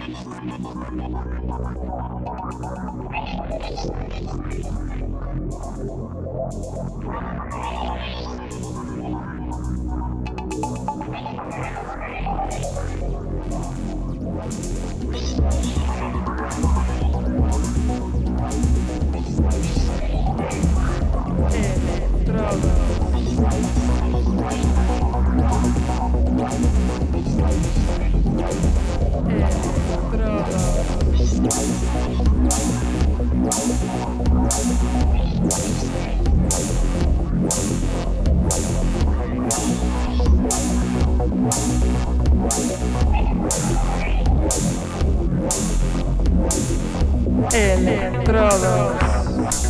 Estrada. Electrodos.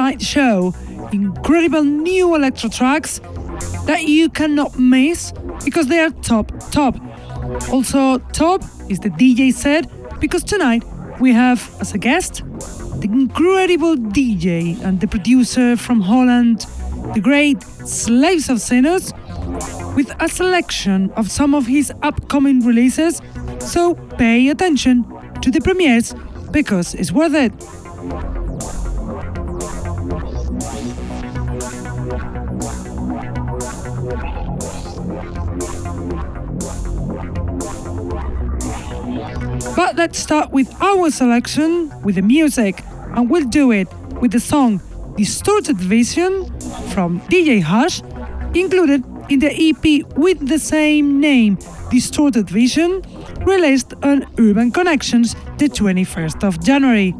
Tonight's show incredible new electro tracks that you cannot miss because they are top, top. Also, top is the DJ set because tonight we have as a guest the incredible DJ and the producer from Holland, the great Slaves of Sinners, with a selection of some of his upcoming releases. So pay attention to the premieres because it's worth it. But let's start with our selection with the music, and we'll do it with the song Distorted Vision from DJ Hush, included in the EP with the same name, Distorted Vision, released on Urban Connections the 21st of January.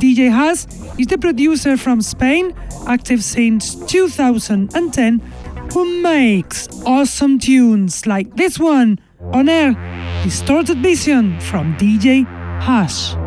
DJ Hush is the producer from Spain, active since 2010, who makes awesome tunes like this one on air Distorted Vision from DJ Hush.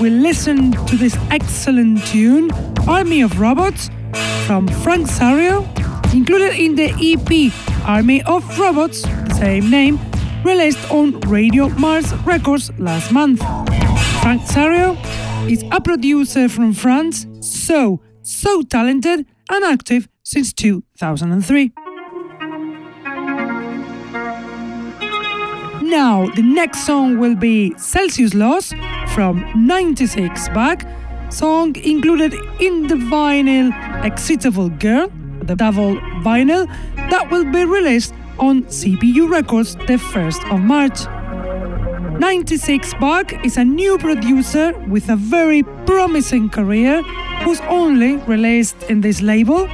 We listen to this excellent tune, Army of Robots, from Frank Sario, included in the EP Army of Robots, same name, released on Radio Mars Records last month. Frank Sario is a producer from France, so, so talented and active since 2003. Now, the next song will be Celsius Loss from 96 back, song included in the vinyl Excitable Girl, the double vinyl that will be released on CPU Records the 1st of March. 96 Back is a new producer with a very promising career who's only released in this label,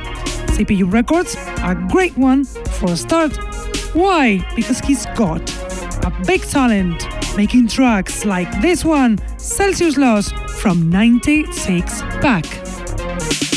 CPU Records, a great one for a start. Why? Because he's got a big talent making tracks like this one, Celsius Loss from 96 back.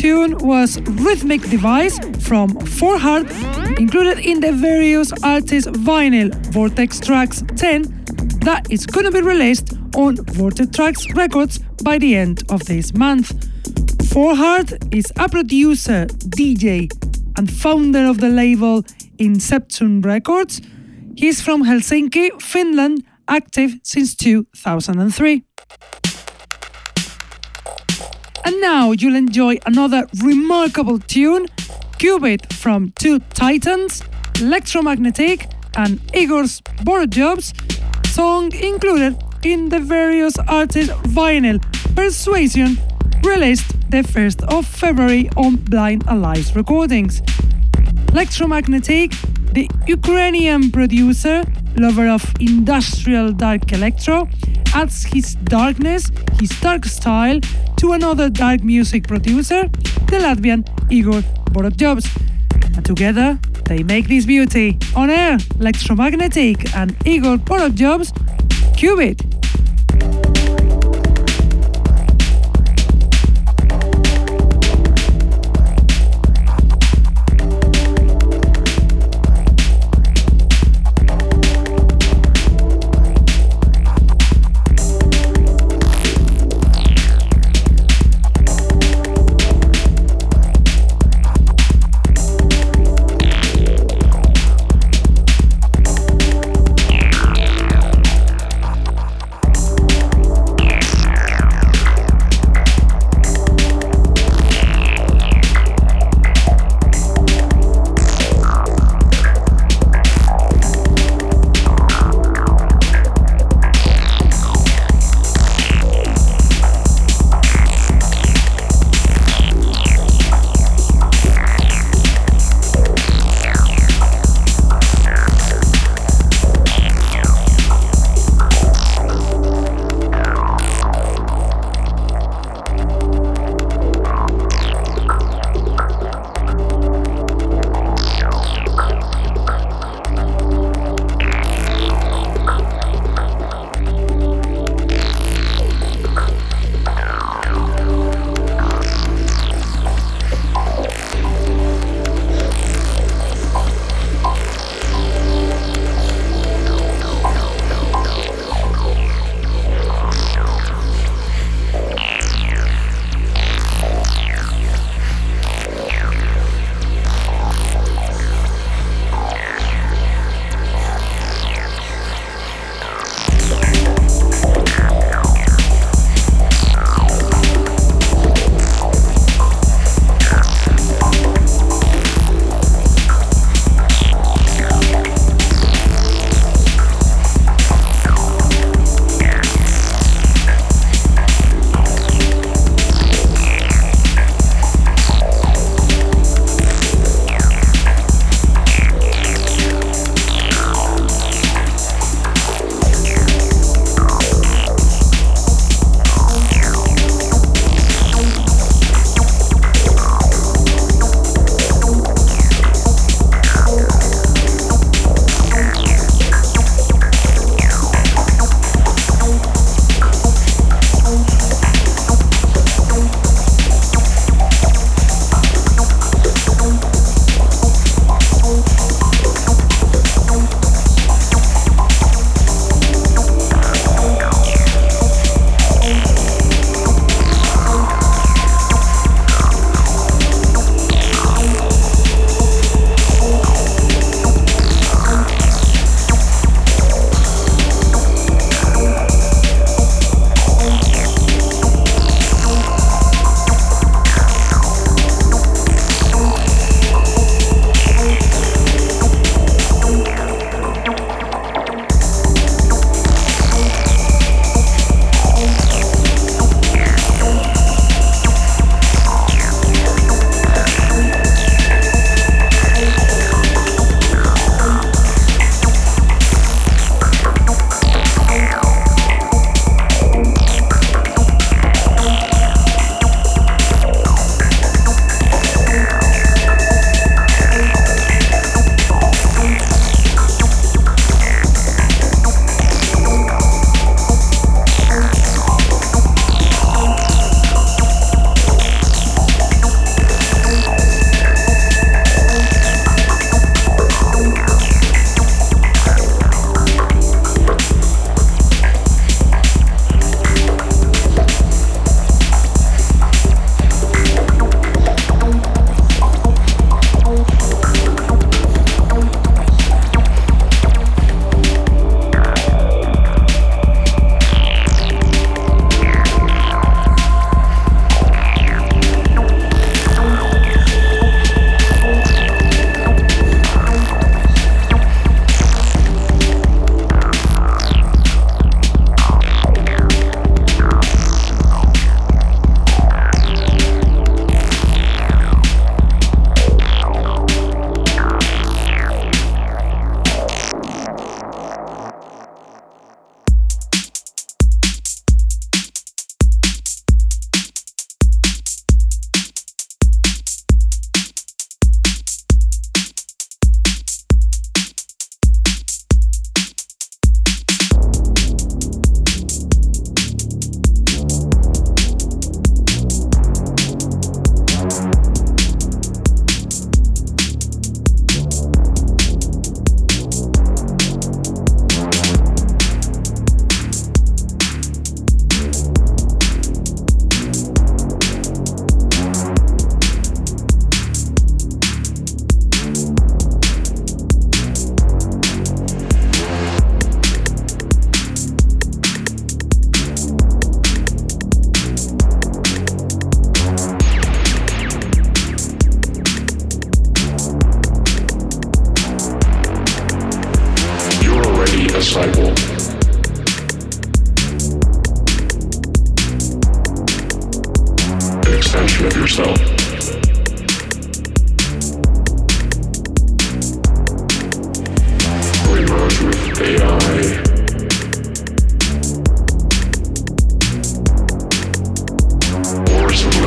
Tune was Rhythmic Device from 4 Heart, included in the various artists vinyl Vortex Tracks 10 that is gonna be released on Vortex Tracks Records by the end of this month. 4 Heart is a producer, DJ, and founder of the label Inception Records. He's from Helsinki, Finland, active since 2003. And now you'll enjoy another remarkable tune, Qubit from Two Titans, Electromagnetic, and Igor's Borodjobs, song included in the various artists' vinyl Persuasion, released the 1st of February on Blind Allies Recordings. Electromagnetic, the Ukrainian producer, lover of industrial dark electro, adds his darkness, his dark style, to another dark music producer, the Latvian Igor Borodjobs. And together, they make this beauty. On air, Electromagnetic and Igor Borodjobs,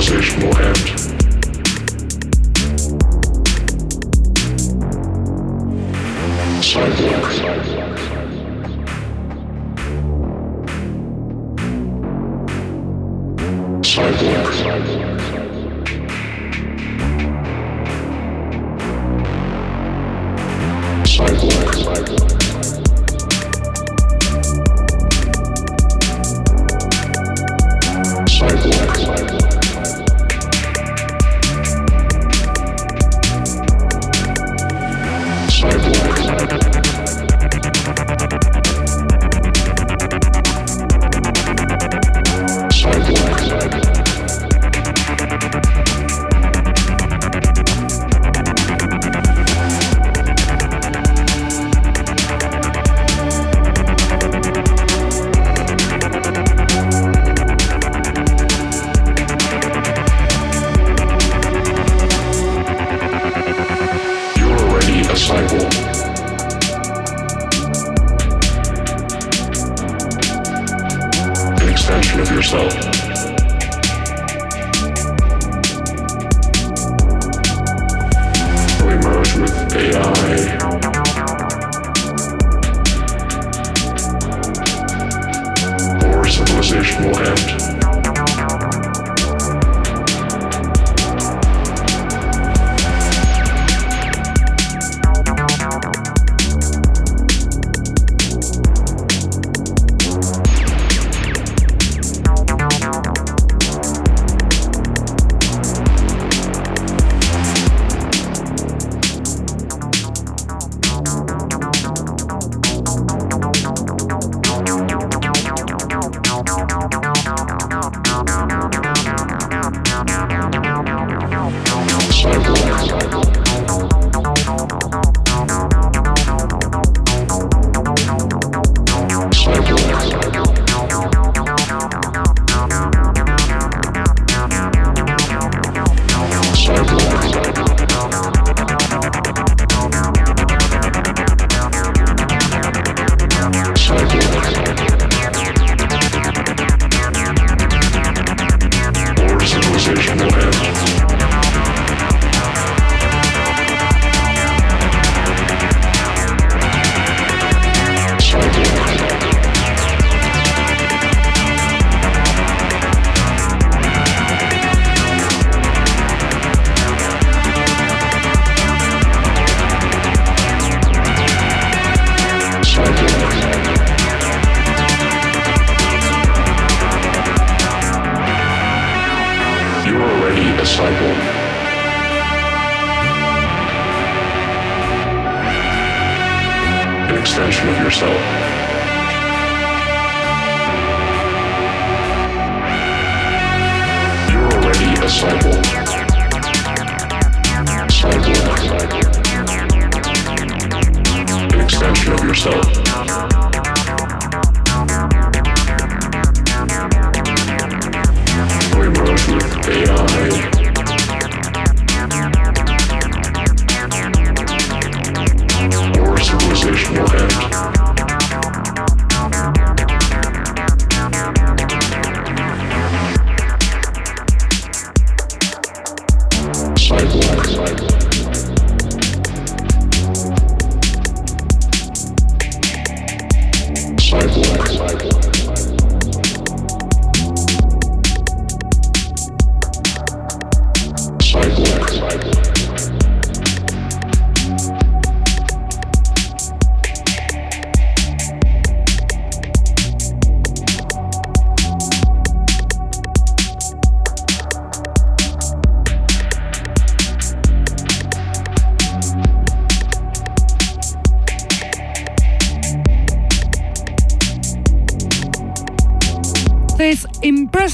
Qubit.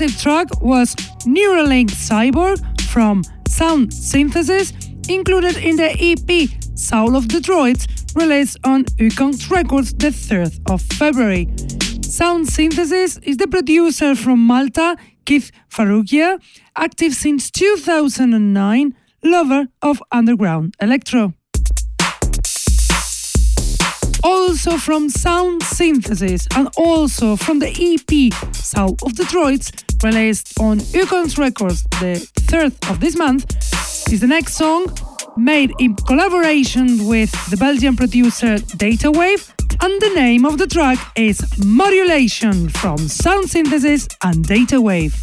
Impressive track was Neuralink Cyborg from Sound Synthesis, included in the EP Soul of the Droids released on Ukons Records the 3rd of February. Sound Synthesis is the producer from Malta, Keith Farrugia, active since 2009, lover of underground electro. Also from Sound Synthesis and also from the EP South of Detroit, released on Ukons Records the 3rd of this month, is the next song made in collaboration with the Belgian producer Datawave, and the name of the track is Modulation from Sound Synthesis and Datawave.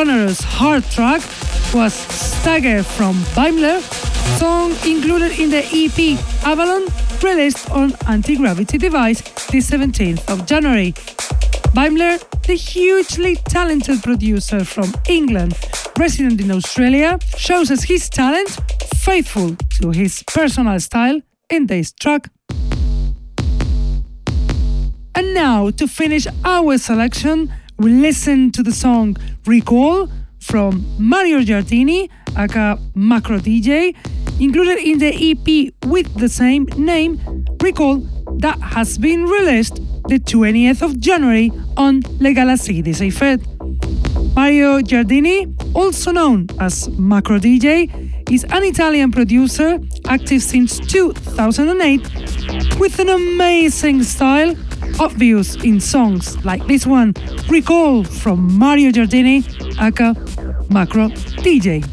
Sonorous hard track was Stagger from Beimler, song included in the EP Avalon, released on Anti Gravity Device the 17th of January. Beimler, the hugely talented producer from England, resident in Australia, shows us his talent, faithful to his personal style, in this track. And now, to finish our selection, we listen to the song Recall from Mario Giardini, aka Macro DJ, included in the EP with the same name, Recall, that has been released the 20th of January on Le Galaxie de Seifert. Mario Giardini, also known as Macro DJ, is an Italian producer active since 2008 with an amazing style obvious in songs like this one, Recall from Mario Giardini, aka Macro DJ.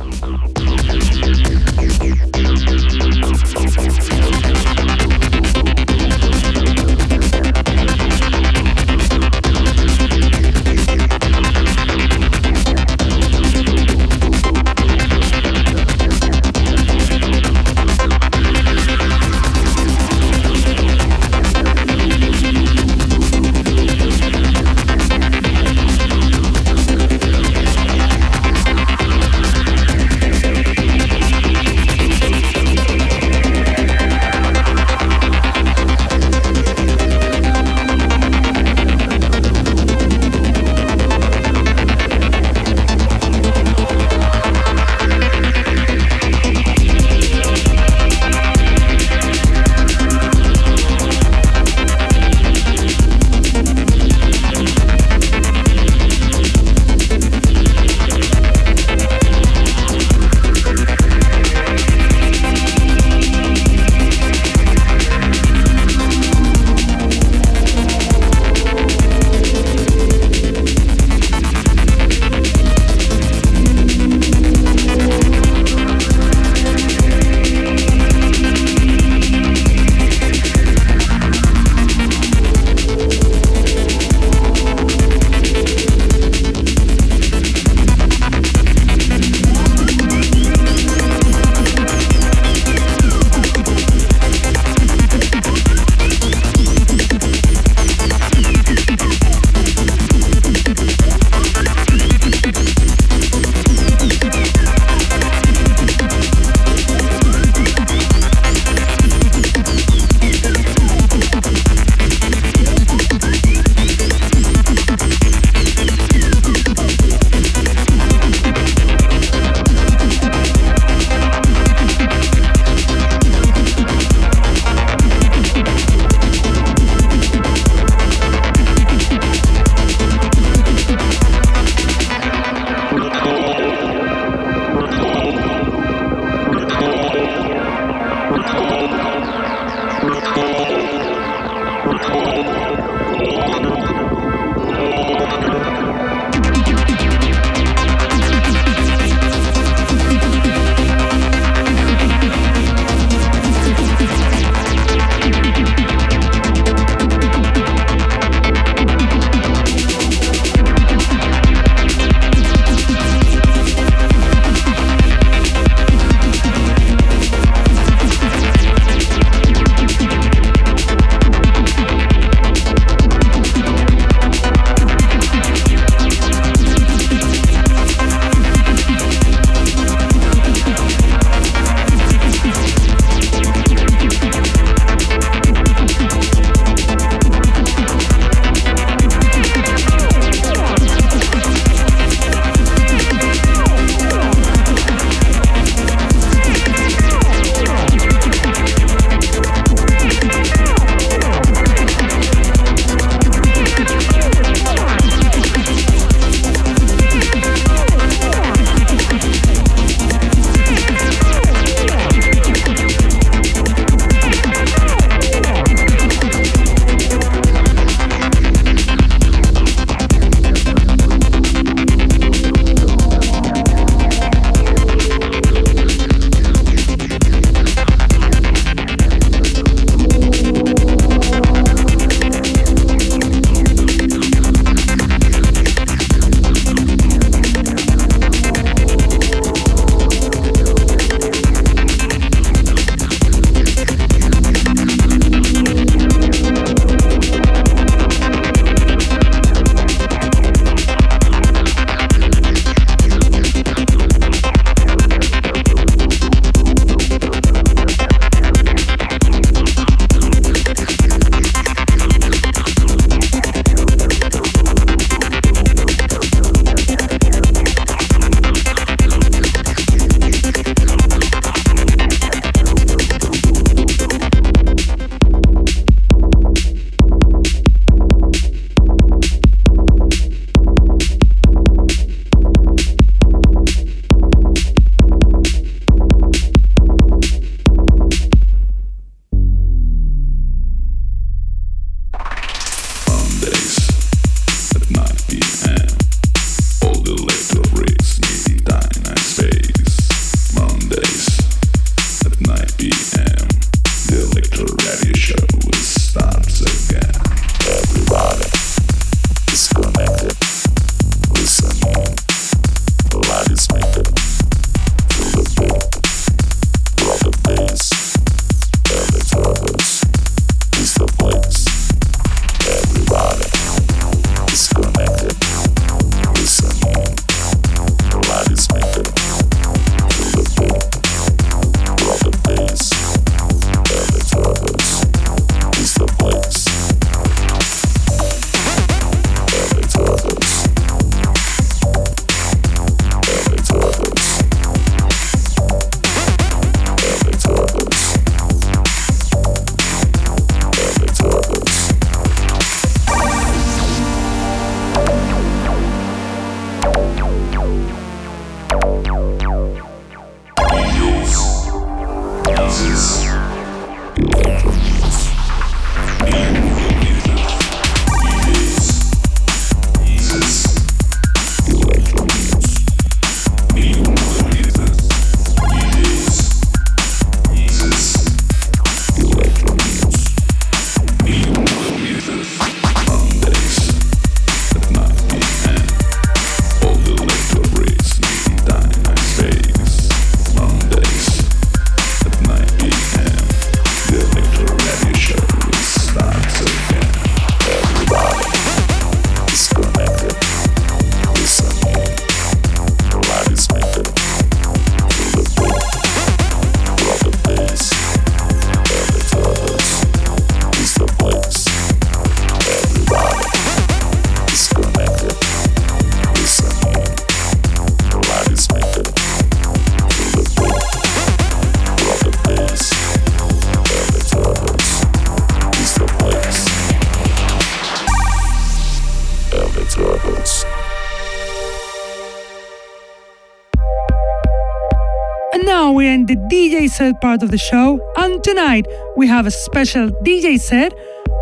Part of the show, and tonight we have a special DJ set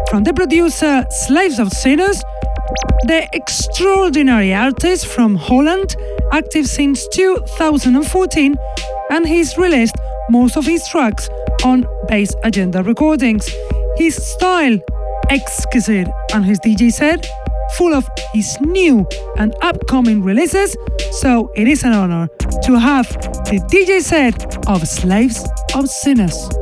from the producer Slaves of Sinners, the extraordinary artist from Holland, active since 2014, and he's released most of his tracks on Bass Agenda Recordings. His style, exquisite, and his DJ set, full of his new and upcoming releases, so it is an honor to have the DJ set of Slaves of Sinners.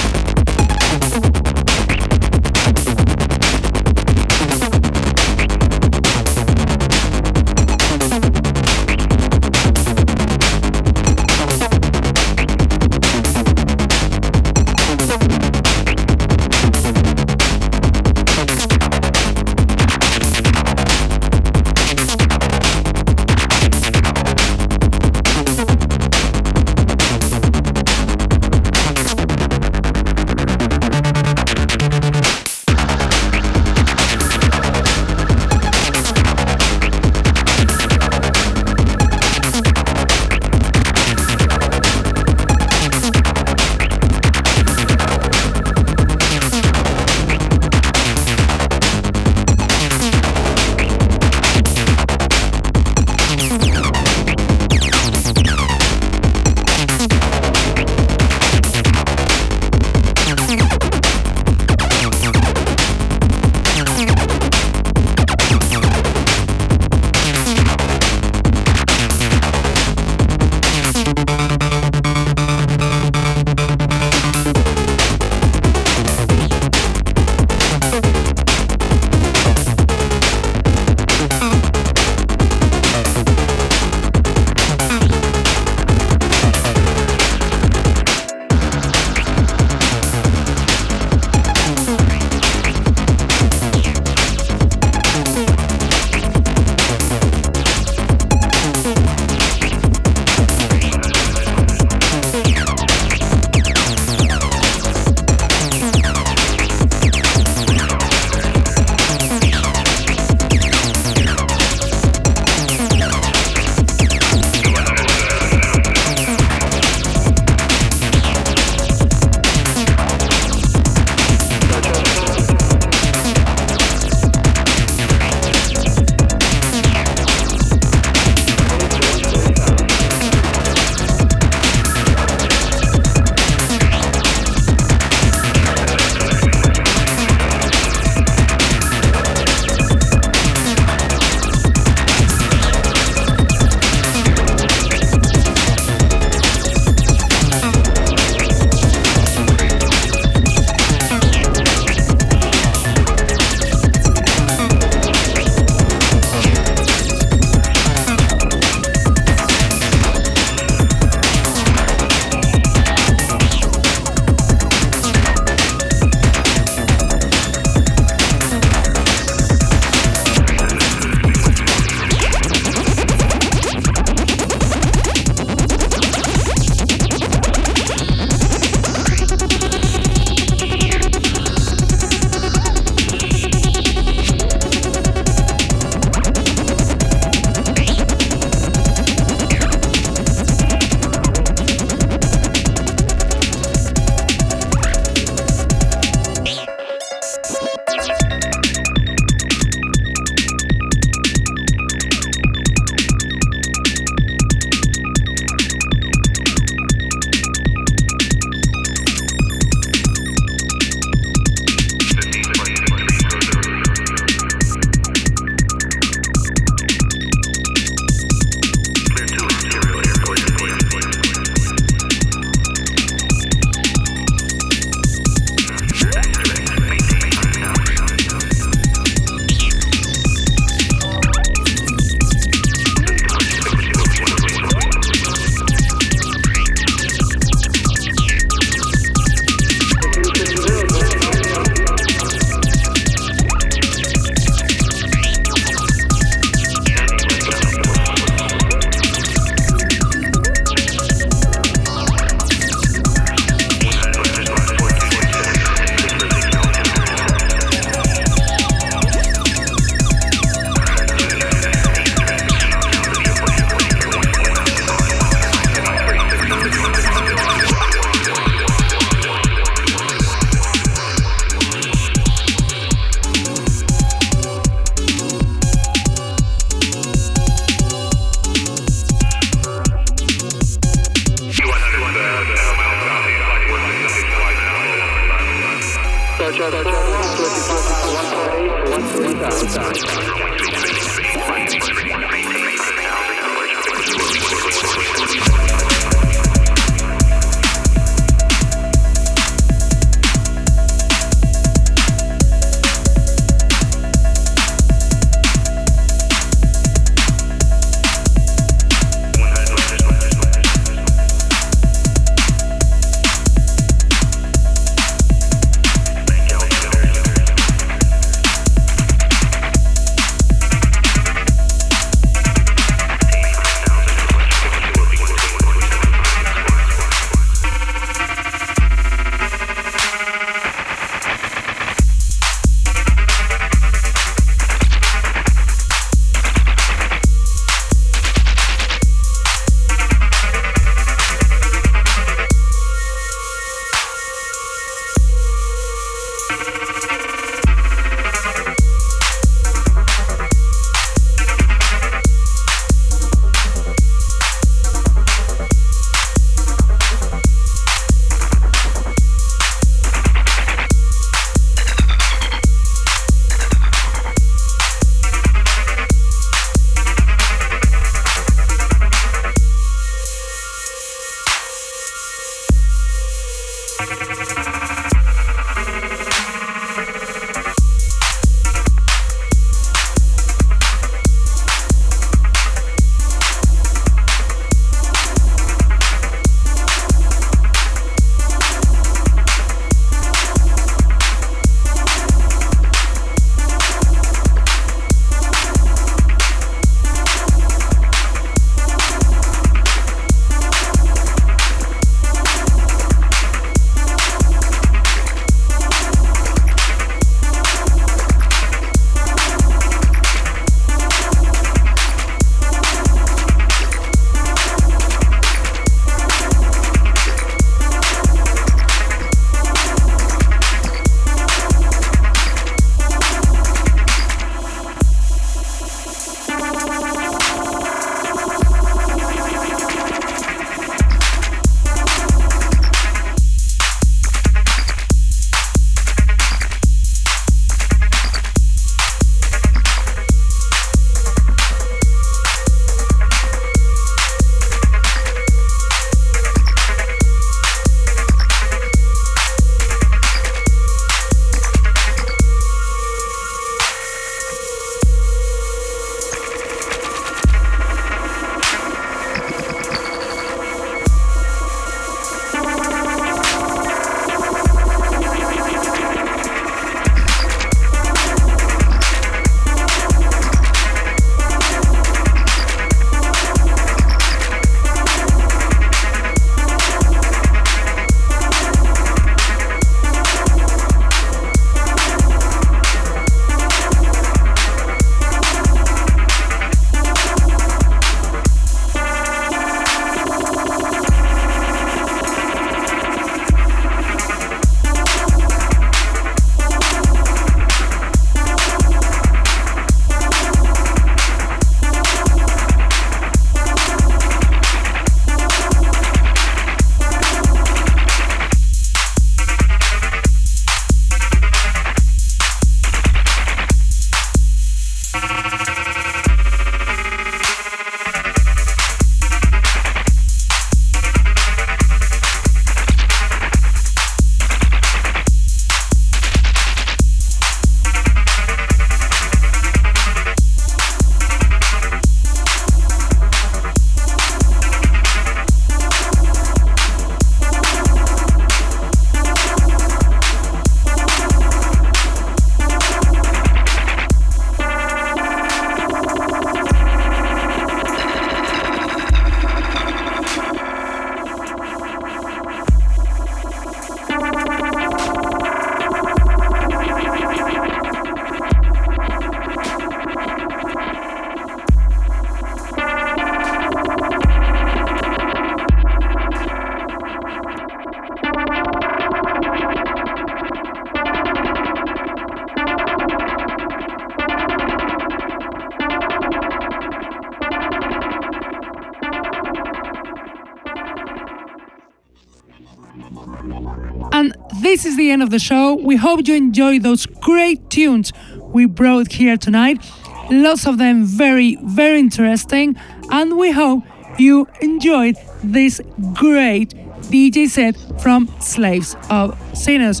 End of the show. We hope you enjoyed those great tunes we brought here tonight. Lots of them very, very interesting. And we hope you enjoyed this great DJ set from Slaves of Sinners.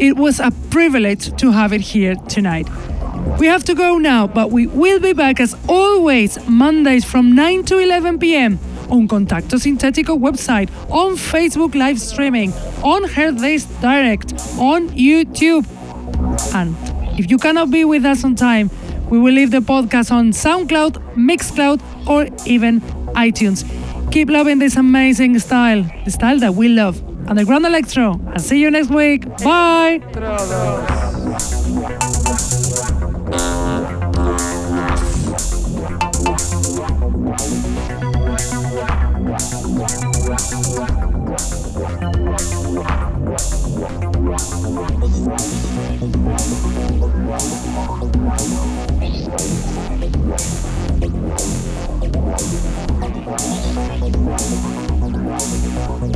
It was a privilege to have it here tonight. We have to go now, but we will be back as always Mondays from 9 to 11 p.m. on Contacto Sintetico website, on Facebook live streaming, on Hearthis Direct, on YouTube. And if you cannot be with us on time, we will leave the podcast on SoundCloud, Mixcloud, or even iTunes. Keep loving this amazing style, the style that we love. Underground Electro. I'll see you next week. Bye.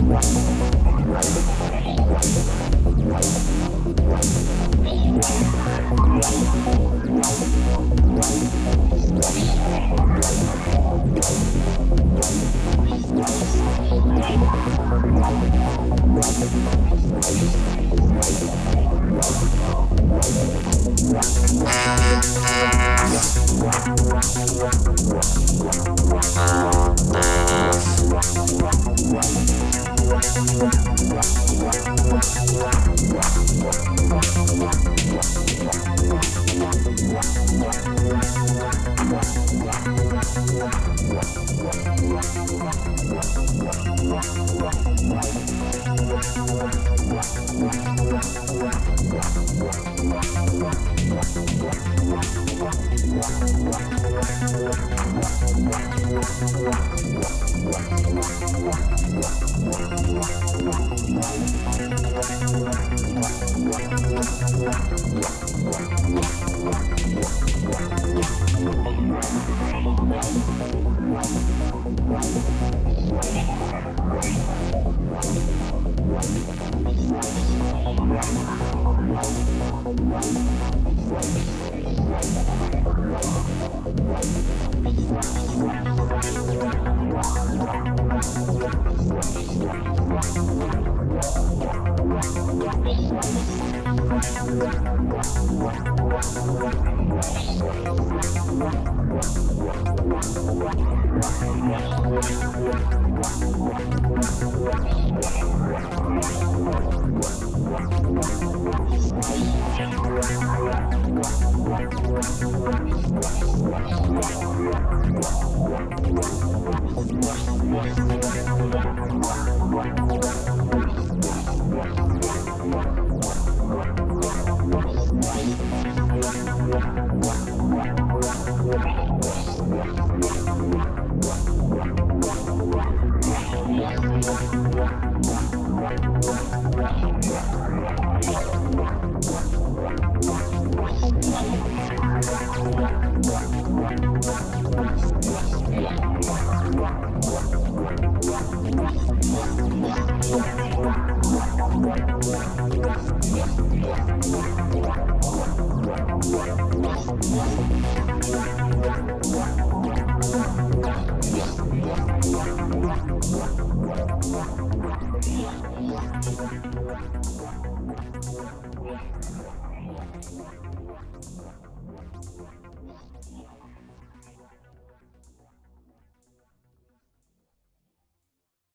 Wow.